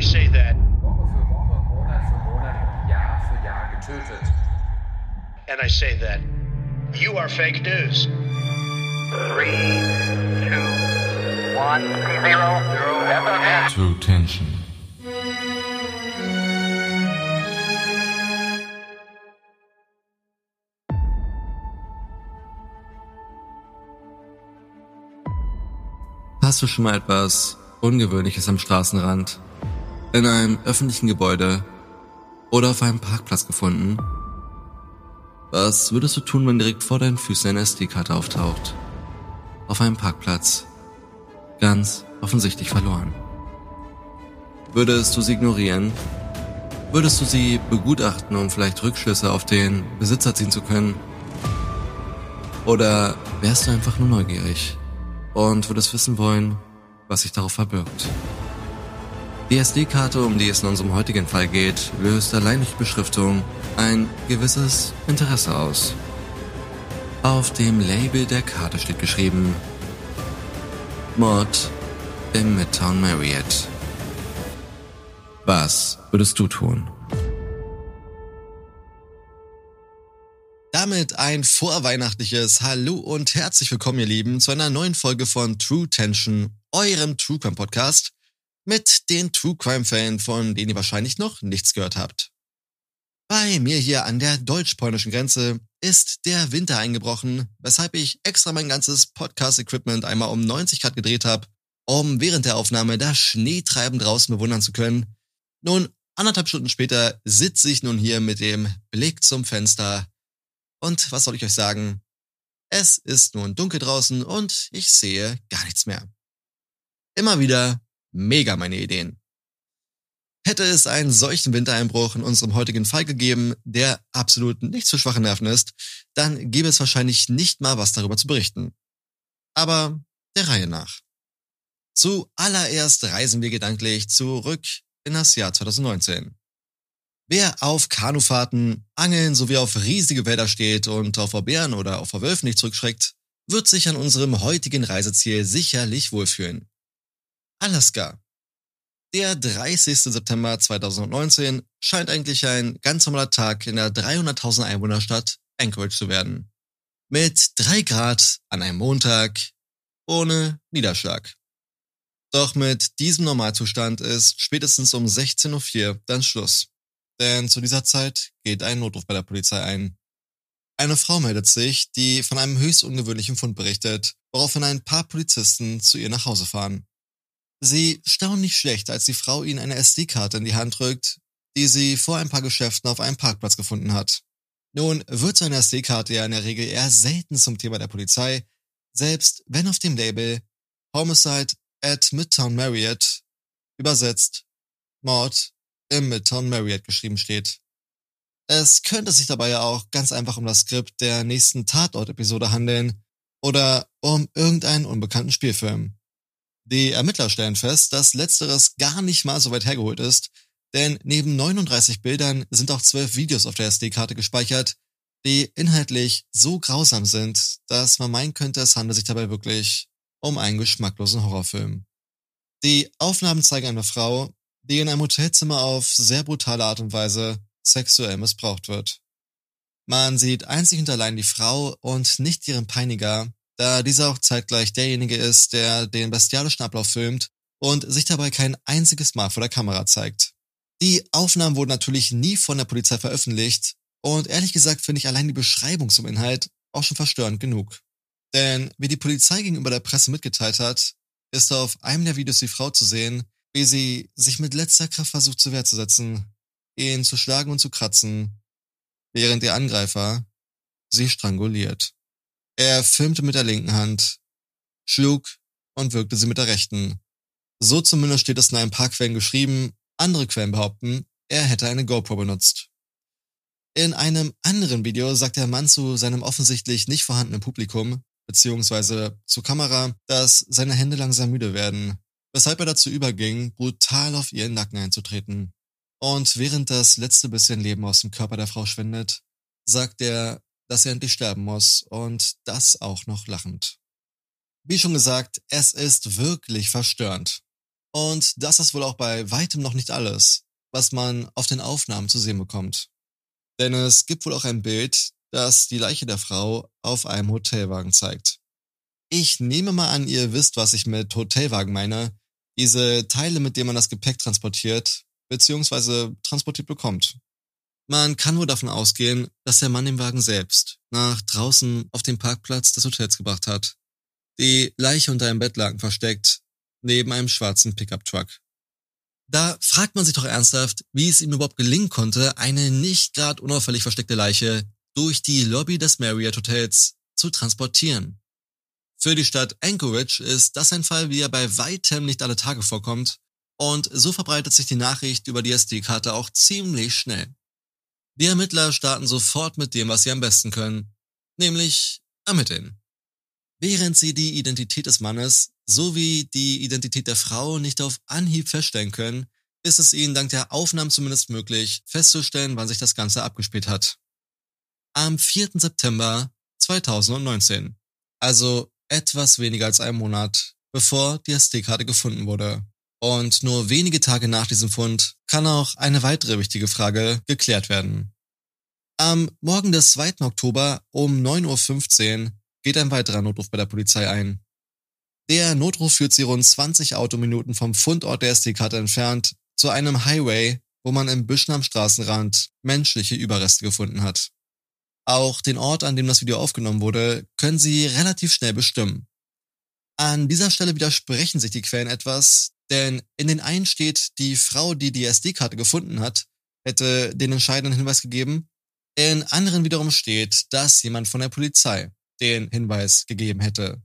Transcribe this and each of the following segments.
I say that. Woche für Woche, Monat für Monat, Jahr für Jahr getötet. And I say that. You are fake news. Three, two, one, zero, zero, True Tension. Hast du schon mal etwas Ungewöhnliches am Straßenrand, in einem öffentlichen Gebäude oder auf einem Parkplatz gefunden? Was würdest du tun, wenn direkt vor deinen Füßen eine SD-Karte auftaucht? Auf einem Parkplatz. Ganz offensichtlich verloren. Würdest du sie ignorieren? Würdest du sie begutachten, um vielleicht Rückschlüsse auf den Besitzer ziehen zu können? Oder wärst du einfach nur neugierig und würdest wissen wollen, was sich darauf verbirgt? Die SD-Karte, um die es in unserem heutigen Fall geht, löst allein durch Beschriftung ein gewisses Interesse aus. Auf dem Label der Karte steht geschrieben Mord im Midtown Marriott. Was würdest du tun? Damit ein vorweihnachtliches Hallo und herzlich willkommen, ihr Lieben, zu einer neuen Folge von True Tension, eurem True Crime Podcast mit den True Crime Fällen, von denen ihr wahrscheinlich noch nichts gehört habt. Bei mir hier an der deutsch-polnischen Grenze ist der Winter eingebrochen, weshalb ich extra mein ganzes Podcast-Equipment einmal um 90 Grad gedreht habe, um während der Aufnahme das Schneetreiben draußen bewundern zu können. Nun, anderthalb Stunden später sitze ich nun hier mit dem Blick zum Fenster. Und was soll ich euch sagen? Es ist nun dunkel draußen und ich sehe gar nichts mehr. Immer wieder mega meine Ideen. Hätte es einen solchen Wintereinbruch in unserem heutigen Fall gegeben, der absolut nicht zu schwache Nerven ist, dann gäbe es wahrscheinlich nicht mal was darüber zu berichten. Aber der Reihe nach. Zuallererst reisen wir gedanklich zurück in das Jahr 2019. Wer auf Kanufahrten, Angeln sowie auf riesige Wälder steht und auf Bären oder auf Wölfen nicht zurückschreckt, wird sich an unserem heutigen Reiseziel sicherlich wohlfühlen. Alaska. Der 30. September 2019 scheint eigentlich ein ganz normaler Tag in der 300.000 Einwohnerstadt Anchorage zu werden. Mit drei Grad an einem Montag, ohne Niederschlag. Doch mit diesem Normalzustand ist spätestens um 16.04 Uhr dann Schluss. Denn zu dieser Zeit geht ein Notruf bei der Polizei ein. Eine Frau meldet sich, die von einem höchst ungewöhnlichen Fund berichtet, woraufhin ein paar Polizisten zu ihr nach Hause fahren. Sie staunen nicht schlecht, als die Frau ihnen eine SD-Karte in die Hand drückt, die sie vor ein paar Geschäften auf einem Parkplatz gefunden hat. Nun wird so eine SD-Karte ja in der Regel eher selten zum Thema der Polizei, selbst wenn auf dem Label Homicide at Midtown Marriott übersetzt Mord im Midtown Marriott geschrieben steht. Es könnte sich dabei ja auch ganz einfach um das Skript der nächsten Tatort-Episode handeln oder um irgendeinen unbekannten Spielfilm. Die Ermittler stellen fest, dass letzteres gar nicht mal so weit hergeholt ist, denn neben 39 Bildern sind auch 12 Videos auf der SD-Karte gespeichert, die inhaltlich so grausam sind, dass man meinen könnte, es handelt sich dabei wirklich um einen geschmacklosen Horrorfilm. Die Aufnahmen zeigen eine Frau, die in einem Hotelzimmer auf sehr brutale Art und Weise sexuell missbraucht wird. Man sieht einzig und allein die Frau und nicht ihren Peiniger, da dieser auch zeitgleich derjenige ist, der den bestialischen Ablauf filmt und sich dabei kein einziges Mal vor der Kamera zeigt. Die Aufnahmen wurden natürlich nie von der Polizei veröffentlicht und ehrlich gesagt finde ich allein die Beschreibung zum Inhalt auch schon verstörend genug. Denn wie die Polizei gegenüber der Presse mitgeteilt hat, ist auf einem der Videos die Frau zu sehen, wie sie sich mit letzter Kraft versucht zur Wehr zu setzen, ihn zu schlagen und zu kratzen, während der Angreifer sie stranguliert. Er filmte mit der linken Hand, schlug und wirkte sie mit der rechten. So zumindest steht es in ein paar Quellen geschrieben, andere Quellen behaupten, er hätte eine GoPro benutzt. In einem anderen Video sagt der Mann zu seinem offensichtlich nicht vorhandenen Publikum, beziehungsweise zur Kamera, dass seine Hände langsam müde werden, weshalb er dazu überging, brutal auf ihren Nacken einzutreten. Und während das letzte bisschen Leben aus dem Körper der Frau schwindet, sagt er, dass er endlich sterben muss und das auch noch lachend. Wie schon gesagt, es ist wirklich verstörend. Und das ist wohl auch bei weitem noch nicht alles, was man auf den Aufnahmen zu sehen bekommt. Denn es gibt wohl auch ein Bild, das die Leiche der Frau auf einem Hotelwagen zeigt. Ich nehme mal an, ihr wisst, was ich mit Hotelwagen meine. Diese Teile, mit denen man das Gepäck transportiert, beziehungsweise transportiert bekommt. Man kann wohl davon ausgehen, dass der Mann den Wagen selbst nach draußen auf den Parkplatz des Hotels gebracht hat. Die Leiche unter einem Bettlaken versteckt, neben einem schwarzen Pickup-Truck. Da fragt man sich doch ernsthaft, wie es ihm überhaupt gelingen konnte, eine nicht gerade unauffällig versteckte Leiche durch die Lobby des Marriott Hotels zu transportieren. Für die Stadt Anchorage ist das ein Fall, wie er bei weitem nicht alle Tage vorkommt, und so verbreitet sich die Nachricht über die SD-Karte auch ziemlich schnell. Die Ermittler starten sofort mit dem, was sie am besten können, nämlich ermitteln. Während sie die Identität des Mannes sowie die Identität der Frau nicht auf Anhieb feststellen können, ist es ihnen dank der Aufnahmen zumindest möglich, festzustellen, wann sich das Ganze abgespielt hat. Am 4. September 2019, also etwas weniger als einen Monat, bevor die SD-Karte gefunden wurde. Und nur wenige Tage nach diesem Fund kann auch eine weitere wichtige Frage geklärt werden. Am Morgen des 2. Oktober um 9.15 Uhr geht ein weiterer Notruf bei der Polizei ein. Der Notruf führt sie rund 20 Autominuten vom Fundort der SD-Karte entfernt zu einem Highway, wo man im Büschen am Straßenrand menschliche Überreste gefunden hat. Auch den Ort, an dem das Video aufgenommen wurde, können sie relativ schnell bestimmen. An dieser Stelle widersprechen sich die Quellen etwas, denn in den einen steht, die Frau, die die SD-Karte gefunden hat, hätte den entscheidenden Hinweis gegeben. In anderen wiederum steht, dass jemand von der Polizei den Hinweis gegeben hätte.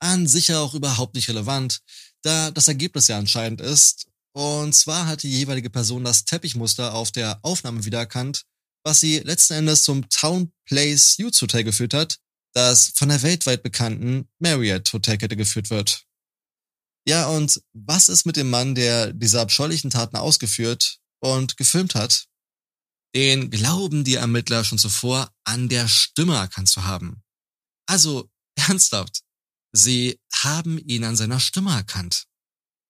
An sich auch überhaupt nicht relevant, da das Ergebnis ja entscheidend ist. Und zwar hat die jeweilige Person das Teppichmuster auf der Aufnahme wiedererkannt, was sie letzten Endes zum Town Place Youth Hotel geführt hat, das von der weltweit bekannten Marriott Hotelkette geführt wird. Ja, und was ist mit dem Mann, der diese abscheulichen Taten ausgeführt und gefilmt hat? Den glauben die Ermittler schon zuvor an der Stimme erkannt zu haben. Also, ernsthaft. Sie haben ihn an seiner Stimme erkannt.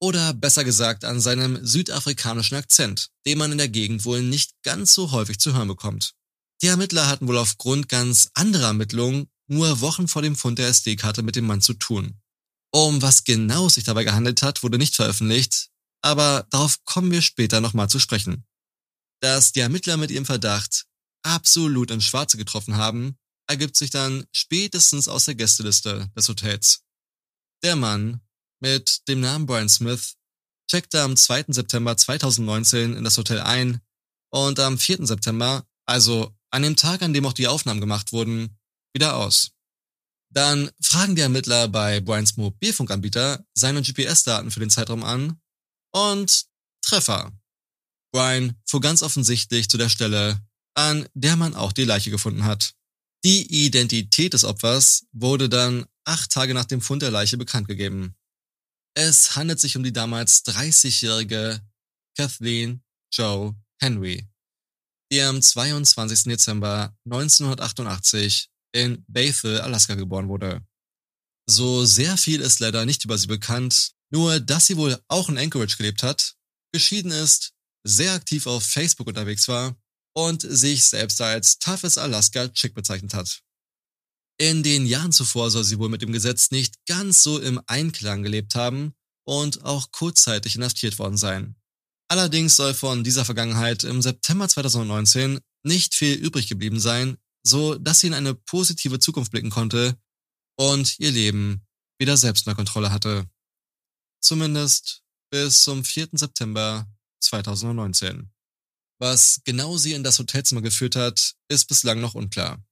Oder besser gesagt an seinem südafrikanischen Akzent, den man in der Gegend wohl nicht ganz so häufig zu hören bekommt. Die Ermittler hatten wohl aufgrund ganz anderer Ermittlungen nur Wochen vor dem Fund der SD-Karte mit dem Mann zu tun. Um was genau sich dabei gehandelt hat, wurde nicht veröffentlicht, aber darauf kommen wir später nochmal zu sprechen. Dass die Ermittler mit ihrem Verdacht absolut ins Schwarze getroffen haben, ergibt sich dann spätestens aus der Gästeliste des Hotels. Der Mann mit dem Namen Brian Smith checkte am 2. September 2019 in das Hotel ein und am 4. September, also an dem Tag, an dem auch die Aufnahmen gemacht wurden, wieder aus. Dann fragen die Ermittler bei Brians Mobilfunkanbieter seine GPS-Daten für den Zeitraum an und Treffer. Brian fuhr ganz offensichtlich zu der Stelle, an der man auch die Leiche gefunden hat. Die Identität des Opfers wurde dann acht Tage nach dem Fund der Leiche bekannt gegeben. Es handelt sich um die damals 30-jährige Kathleen Joe Henry, die am 22. Dezember 1988 in Bethel, Alaska geboren wurde. So sehr viel ist leider nicht über sie bekannt, nur dass sie wohl auch in Anchorage gelebt hat, geschieden ist, sehr aktiv auf Facebook unterwegs war und sich selbst als toughes Alaska Chick bezeichnet hat. In den Jahren zuvor soll sie wohl mit dem Gesetz nicht ganz so im Einklang gelebt haben und auch kurzzeitig inhaftiert worden sein. Allerdings soll von dieser Vergangenheit im September 2019 nicht viel übrig geblieben sein, so dass sie in eine positive Zukunft blicken konnte und ihr Leben wieder selbst unter Kontrolle hatte. Zumindest bis zum 4. September 2019. Was genau sie in das Hotelzimmer geführt hat, ist bislang noch unklar.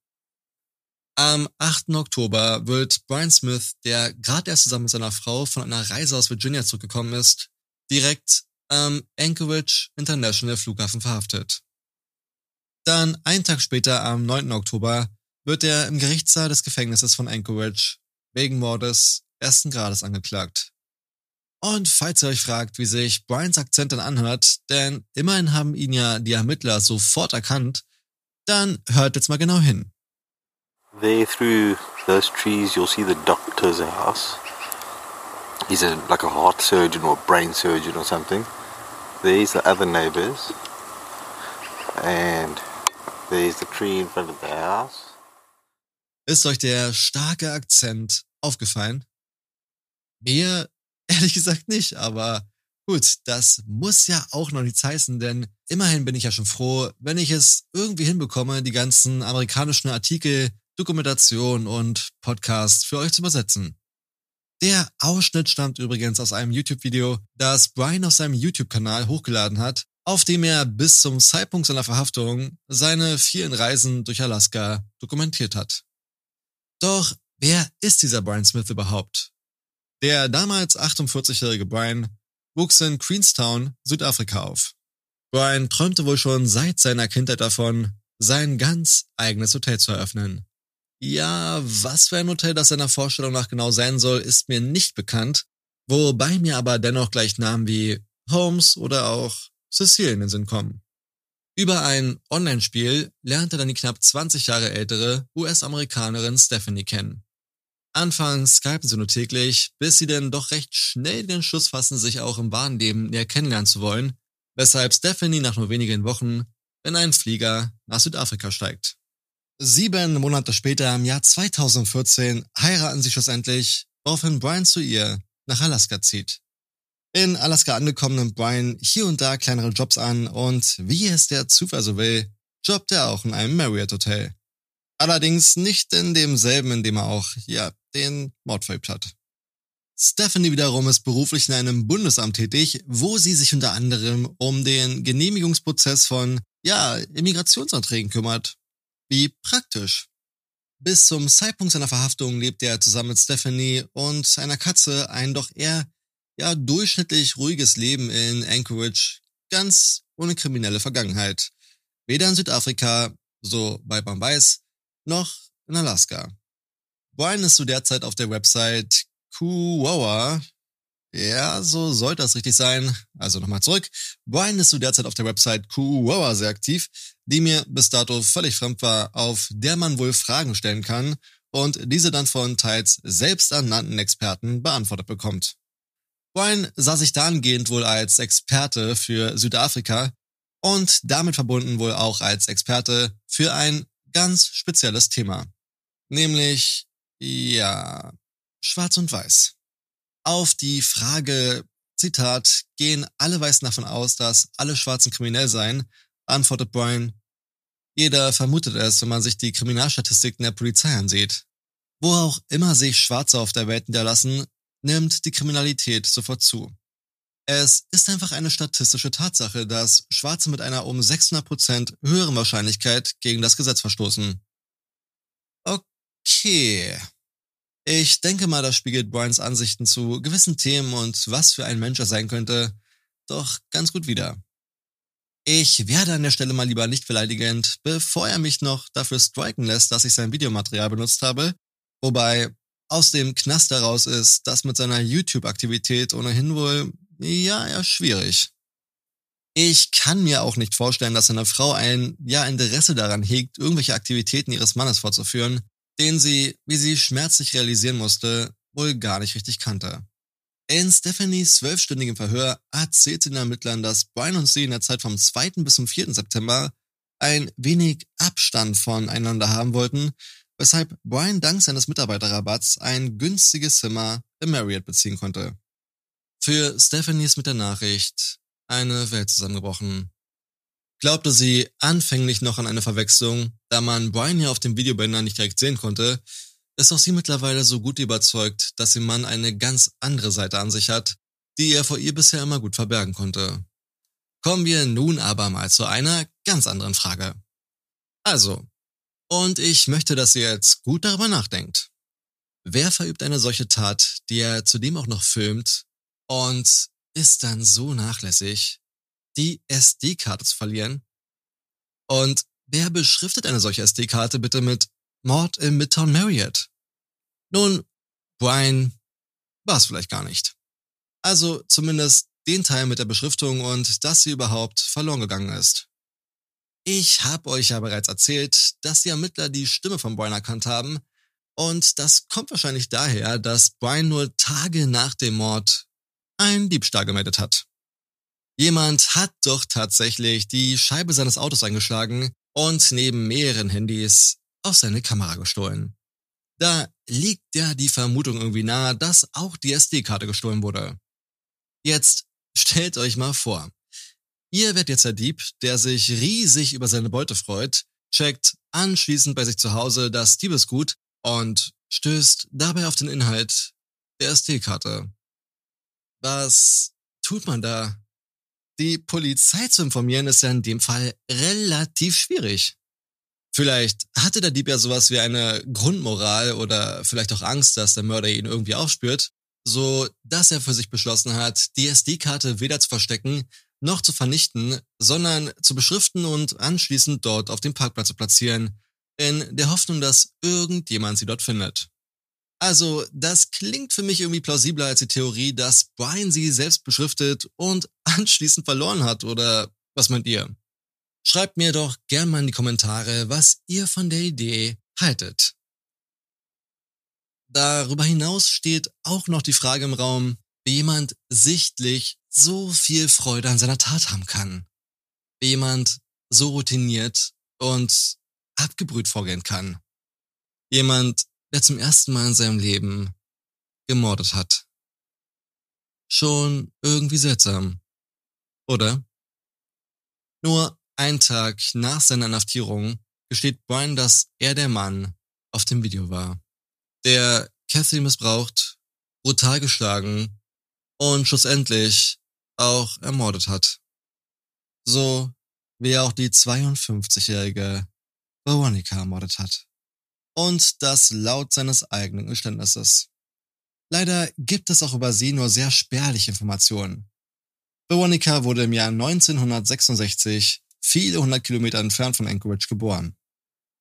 Am 8. Oktober wird Brian Smith, der gerade erst zusammen mit seiner Frau von einer Reise aus Virginia zurückgekommen ist, direkt am Anchorage International Flughafen verhaftet. Dann einen Tag später, am 9. Oktober, wird er im Gerichtssaal des Gefängnisses von Anchorage wegen Mordes ersten Grades angeklagt. Und falls ihr euch fragt, wie sich Brians Akzent dann anhört, denn immerhin haben ihn ja die Ermittler sofort erkannt, dann hört jetzt mal genau hin. There through those trees you'll see the doctor's house. he's a, like a heart surgeon or brain surgeon or something. There's the other neighbors. And Ist euch der starke Akzent aufgefallen? Mir ehrlich gesagt nicht, aber gut, das muss ja auch noch nichts heißen, denn immerhin bin ich ja schon froh, wenn ich es irgendwie hinbekomme, die ganzen amerikanischen Artikel, Dokumentation und Podcasts für euch zu übersetzen. Der Ausschnitt stammt übrigens aus einem YouTube-Video, das Brian auf seinem YouTube-Kanal hochgeladen hat, auf dem er bis zum Zeitpunkt seiner Verhaftung seine vielen Reisen durch Alaska dokumentiert hat. Doch wer ist dieser Brian Smith überhaupt? Der damals 48-jährige Brian wuchs in Queenstown, Südafrika auf. Brian träumte wohl schon seit seiner Kindheit davon, sein ganz eigenes Hotel zu eröffnen. Ja, was für ein Hotel das seiner Vorstellung nach genau sein soll, ist mir nicht bekannt, wobei mir aber dennoch gleich Namen wie Holmes oder auch Cecile in den Sinn kommen. Über ein Online-Spiel lernte dann die knapp 20 Jahre ältere US-Amerikanerin Stephanie kennen. Anfangs skypen sie nur täglich, bis sie denn doch recht schnell den Schuss fassen, sich auch im wahren Leben näher kennenlernen zu wollen, weshalb Stephanie nach nur wenigen Wochen in einen Flieger nach Südafrika steigt. Sieben Monate später, im Jahr 2014, heiraten sie schlussendlich, woraufhin Brian zu ihr nach Alaska zieht. In Alaska angekommen nimmt Brian hier und da kleinere Jobs an und wie es der Zufall so will, jobbt er auch in einem Marriott Hotel. Allerdings nicht in demselben, in dem er auch, ja, den Mord verübt hat. Stephanie wiederum ist beruflich in einem Bundesamt tätig, wo sie sich unter anderem um den Genehmigungsprozess von, ja, Immigrationsanträgen kümmert. Wie praktisch. Bis zum Zeitpunkt seiner Verhaftung lebt er zusammen mit Stephanie und einer Katze ein doch eher ja durchschnittlich ruhiges Leben in Anchorage, ganz ohne kriminelle Vergangenheit. Weder in Südafrika, so weit man weiß, noch in Alaska. Brian ist zu der Zeit auf der Website Kuwawa. Ja, so sollte das richtig sein. Also nochmal zurück. Brian ist zu der Zeit auf der Website Kuwawa sehr aktiv, die mir bis dato völlig fremd war, auf der man wohl Fragen stellen kann und diese dann von teils selbsternannten Experten beantwortet bekommt. Brian sah sich dahingehend wohl als Experte für Südafrika und damit verbunden wohl auch als Experte für ein ganz spezielles Thema. Nämlich, ja, schwarz und weiß. Auf die Frage, Zitat, gehen alle Weißen davon aus, dass alle Schwarzen kriminell seien, antwortet Brian, jeder vermutet es, wenn man sich die Kriminalstatistiken der Polizei ansieht. Wo auch immer sich Schwarze auf der Welt niederlassen, nimmt die Kriminalität sofort zu. Es ist einfach eine statistische Tatsache, dass Schwarze mit einer um 600% höheren Wahrscheinlichkeit gegen das Gesetz verstoßen. Okay. Ich denke mal, das spiegelt Brians Ansichten zu gewissen Themen und was für ein Mensch er sein könnte, doch ganz gut wider. Ich werde an der Stelle mal lieber nicht beleidigend, bevor er mich noch dafür striken lässt, dass ich sein Videomaterial benutzt habe, wobei aus dem Knast heraus ist das mit seiner YouTube-Aktivität ohnehin wohl, ja, eher schwierig. Ich kann mir auch nicht vorstellen, dass eine Frau ein, ja, Interesse daran hegt, irgendwelche Aktivitäten ihres Mannes fortzuführen, den sie, wie sie schmerzlich realisieren musste, wohl gar nicht richtig kannte. In Stephanies zwölfstündigem Verhör erzählt sie den Ermittlern, dass Brian und sie in der Zeit vom 2. bis zum 4. September ein wenig Abstand voneinander haben wollten weshalb Brian dank seines Mitarbeiterrabatts ein günstiges Zimmer im Marriott beziehen konnte. Für Stephanie ist mit der Nachricht eine Welt zusammengebrochen. Glaubte sie anfänglich noch an eine Verwechslung, da man Brian ja auf dem Videobänder nicht direkt sehen konnte, ist auch sie mittlerweile so gut überzeugt, dass ihr Mann eine ganz andere Seite an sich hat, die er vor ihr bisher immer gut verbergen konnte. Kommen wir nun aber mal zu einer ganz anderen Frage. Also, und ich möchte, dass ihr jetzt gut darüber nachdenkt. Wer verübt eine solche Tat, die er zudem auch noch filmt und ist dann so nachlässig, die SD-Karte zu verlieren? Und wer beschriftet eine solche SD-Karte bitte mit Mord im Midtown Marriott? Nun, Brian war es vielleicht gar nicht. Also zumindest den Teil mit der Beschriftung und dass sie überhaupt verloren gegangen ist. Ich habe euch ja bereits erzählt, dass die Ermittler die Stimme von Brian erkannt haben, Und das kommt wahrscheinlich daher, dass Brian nur Tage nach dem Mord einen Diebstahl gemeldet hat. Jemand hat doch tatsächlich die Scheibe seines Autos eingeschlagen und neben mehreren Handys auch seine Kamera gestohlen. Da liegt ja die Vermutung irgendwie nahe, dass auch die SD-Karte gestohlen wurde. Jetzt stellt euch mal vor, ihr werdet jetzt der Dieb, der sich riesig über seine Beute freut, checkt anschließend bei sich zu Hause das Diebesgut und stößt dabei auf den Inhalt der SD-Karte. Was tut man da? Die Polizei zu informieren ist ja in dem Fall relativ schwierig. Vielleicht hatte der Dieb ja sowas wie eine Grundmoral oder vielleicht auch Angst, dass der Mörder ihn irgendwie aufspürt, so dass er für sich beschlossen hat, die SD-Karte weder zu verstecken noch zu vernichten, sondern zu beschriften und anschließend dort auf dem Parkplatz zu platzieren, in der Hoffnung, dass irgendjemand sie dort findet. Also, das klingt für mich irgendwie plausibler als die Theorie, dass Brian sie selbst beschriftet und anschließend verloren hat, oder was meint ihr? Schreibt mir doch gern mal in die Kommentare, was ihr von der Idee haltet. Darüber hinaus steht auch noch die Frage im Raum, wie jemand sichtlich so viel Freude an seiner Tat haben kann. Jemand so routiniert und abgebrüht vorgehen kann. Jemand, der zum ersten Mal in seinem Leben gemordet hat. Schon irgendwie seltsam. Oder? Nur ein Tag nach seiner Inhaftierung gesteht Brian, dass er der Mann auf dem Video war, der Kathy missbraucht, brutal geschlagen und schlussendlich auch ermordet hat. So wie er auch die 52-jährige Veronica ermordet hat. Und das laut seines eigenen Geständnisses. Leider gibt es auch über sie nur sehr spärliche Informationen. Veronica wurde im Jahr 1966 viele hundert Kilometer entfernt von Anchorage geboren.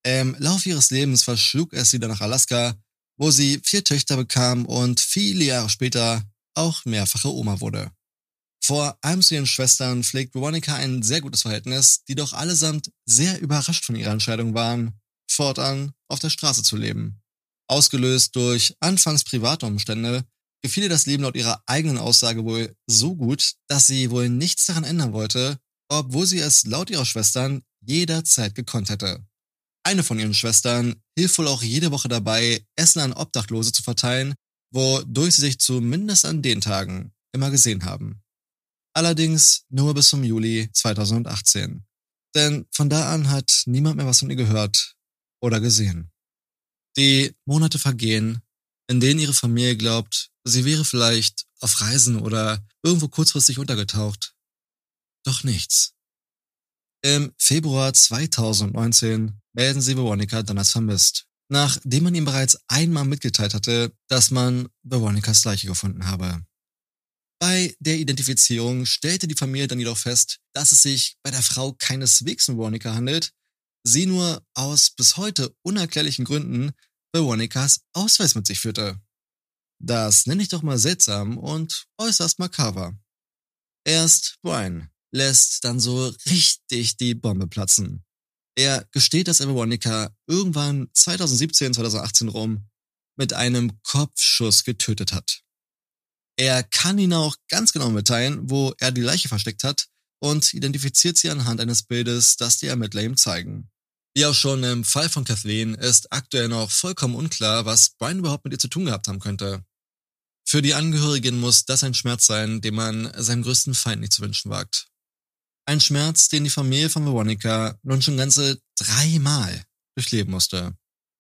Im Lauf ihres Lebens verschlug es sie dann nach Alaska, wo sie vier Töchter bekam und viele Jahre später auch mehrfache Oma wurde. Vor allem zu ihren Schwestern pflegt Veronica ein sehr gutes Verhältnis, die doch allesamt sehr überrascht von ihrer Entscheidung waren, fortan auf der Straße zu leben. Ausgelöst durch anfangs private Umstände, gefiel ihr das Leben laut ihrer eigenen Aussage wohl so gut, dass sie wohl nichts daran ändern wollte, obwohl sie es laut ihrer Schwestern jederzeit gekonnt hätte. Eine von ihren Schwestern hilft wohl auch jede Woche dabei, Essen an Obdachlose zu verteilen, wodurch sie sich zumindest an den Tagen immer gesehen haben. Allerdings nur bis zum Juli 2018. Denn von da an hat niemand mehr was von ihr gehört oder gesehen. Die Monate vergehen, in denen ihre Familie glaubt, sie wäre vielleicht auf Reisen oder irgendwo kurzfristig untergetaucht. Doch nichts. Im Februar 2019 melden sie Veronica dann als vermisst, nachdem man ihm bereits einmal mitgeteilt hatte, dass man Veronicas Leiche gefunden habe. Bei der Identifizierung stellte die Familie dann jedoch fest, dass es sich bei der Frau keineswegs um Veronica handelt, sie nur aus bis heute unerklärlichen Gründen Veronicas Ausweis mit sich führte. Das nenne ich doch mal seltsam und äußerst makaber. Erst Brian lässt dann so richtig die Bombe platzen. Er gesteht, dass er Veronica irgendwann 2017, 2018 rum mit einem Kopfschuss getötet hat. Er kann ihn auch ganz genau mitteilen, wo er die Leiche versteckt hat und identifiziert sie anhand eines Bildes, das die Ermittler ihm zeigen. Wie auch schon im Fall von Kathleen ist aktuell noch vollkommen unklar, was Brian überhaupt mit ihr zu tun gehabt haben könnte. Für die Angehörigen muss das ein Schmerz sein, den man seinem größten Feind nicht zu wünschen wagt. Ein Schmerz, den die Familie von Veronica nun schon ganze dreimal durchleben musste.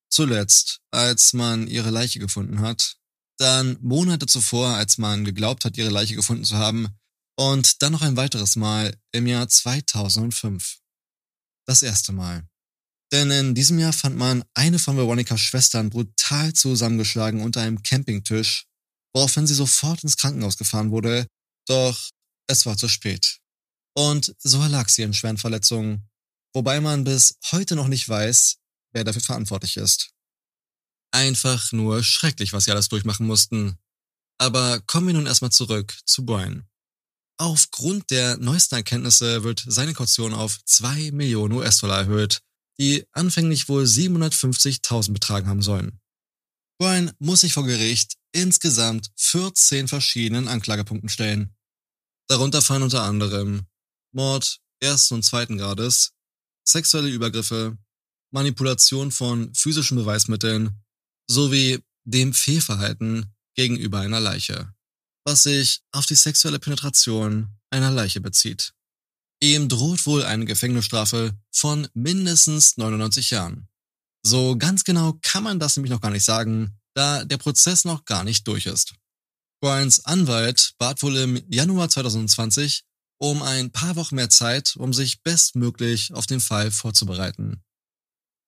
Zuletzt, als man ihre Leiche gefunden hat, dann Monate zuvor, als man geglaubt hat, ihre Leiche gefunden zu haben, und dann noch ein weiteres Mal im Jahr 2005. Das erste Mal. Denn in diesem Jahr fand man eine von Veronicas Schwestern brutal zusammengeschlagen unter einem Campingtisch, woraufhin sie sofort ins Krankenhaus gefahren wurde, doch es war zu spät. Und so erlag sie in schweren Verletzungen, wobei man bis heute noch nicht weiß, wer dafür verantwortlich ist. Einfach nur schrecklich, was sie alles durchmachen mussten. Aber kommen wir nun erstmal zurück zu Brian. Aufgrund der neuesten Erkenntnisse wird seine Kaution auf 2 Millionen US-Dollar erhöht, die anfänglich wohl 750.000 betragen haben sollen. Brian muss sich vor Gericht insgesamt 14 verschiedenen Anklagepunkten stellen. Darunter fallen unter anderem Mord ersten und zweiten Grades, sexuelle Übergriffe, Manipulation von physischen Beweismitteln sowie dem Fehlverhalten gegenüber einer Leiche, was sich auf die sexuelle Penetration einer Leiche bezieht. Ihm droht wohl eine Gefängnisstrafe von mindestens 99 Jahren. So ganz genau kann man das nämlich noch gar nicht sagen, da der Prozess noch gar nicht durch ist. Bryans Anwalt bat wohl im Januar 2020 um ein paar Wochen mehr Zeit, um sich bestmöglich auf den Fall vorzubereiten.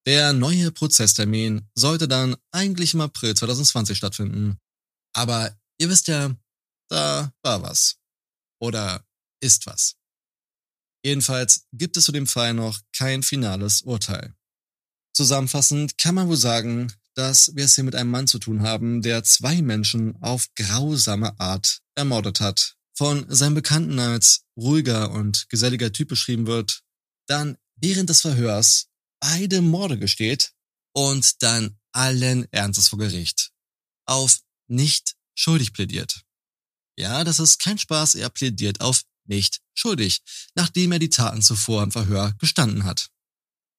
Der neue Prozesstermin sollte dann eigentlich im April 2020 stattfinden. Aber ihr wisst ja, da war was. Oder ist was. Jedenfalls gibt es zu dem Fall noch kein finales Urteil. Zusammenfassend kann man wohl sagen, dass wir es hier mit einem Mann zu tun haben, der zwei Menschen auf grausame Art ermordet hat. Von seinem Bekannten als ruhiger und geselliger Typ beschrieben wird, dann während des Verhörs beide Morde gesteht und dann allen Ernstes vor Gericht auf nicht schuldig plädiert. Ja, das ist kein Spaß, er plädiert auf nicht schuldig, nachdem er die Taten zuvor im Verhör gestanden hat.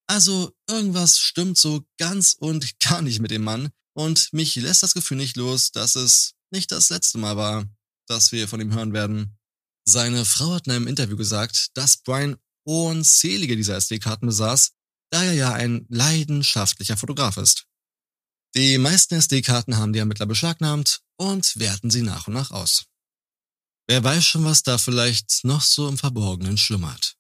Also irgendwas stimmt so ganz und gar nicht mit dem Mann und mich lässt das Gefühl nicht los, dass es nicht das letzte Mal war, dass wir von ihm hören werden. Seine Frau hat in einem Interview gesagt, dass Brian unzählige dieser SD-Karten besaß, da er ja ein leidenschaftlicher Fotograf ist. Die meisten SD-Karten haben die Ermittler beschlagnahmt und werten sie nach und nach aus. Wer weiß schon, was da vielleicht noch so im Verborgenen schlummert.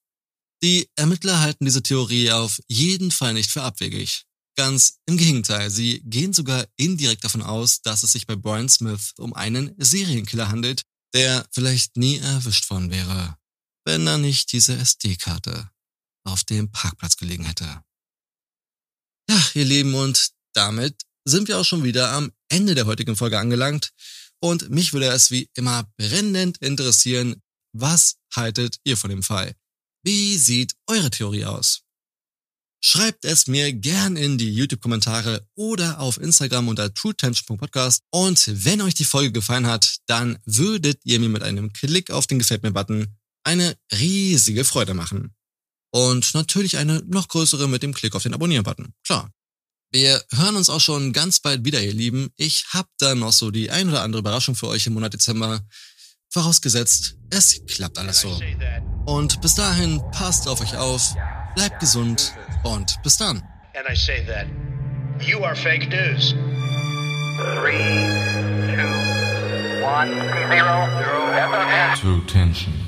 Die Ermittler halten diese Theorie auf jeden Fall nicht für abwegig. Ganz im Gegenteil, sie gehen sogar indirekt davon aus, dass es sich bei Brian Smith um einen Serienkiller handelt, der vielleicht nie erwischt worden wäre, wenn er nicht diese SD-Karte auf dem Parkplatz gelegen hätte. Ja, ihr Lieben, und damit sind wir auch schon wieder am Ende der heutigen Folge angelangt. Und mich würde es wie immer brennend interessieren, was haltet ihr von dem Fall? Wie sieht eure Theorie aus? Schreibt es mir gern in die YouTube-Kommentare oder auf Instagram unter truetension.podcast. Und wenn euch die Folge gefallen hat, dann würdet ihr mir mit einem Klick auf den Gefällt mir-Button eine riesige Freude machen. Und natürlich eine noch größere mit dem Klick auf den Abonnieren-Button. Klar. Wir hören uns auch schon ganz bald wieder, ihr Lieben. Ich hab da noch so die ein oder andere Überraschung für euch im Monat Dezember. Vorausgesetzt, es klappt alles so. Und bis dahin, passt auf euch auf, bleibt gesund und bis dann. And I say that you are fake news. Three, two, one, zero, zero. True Tension.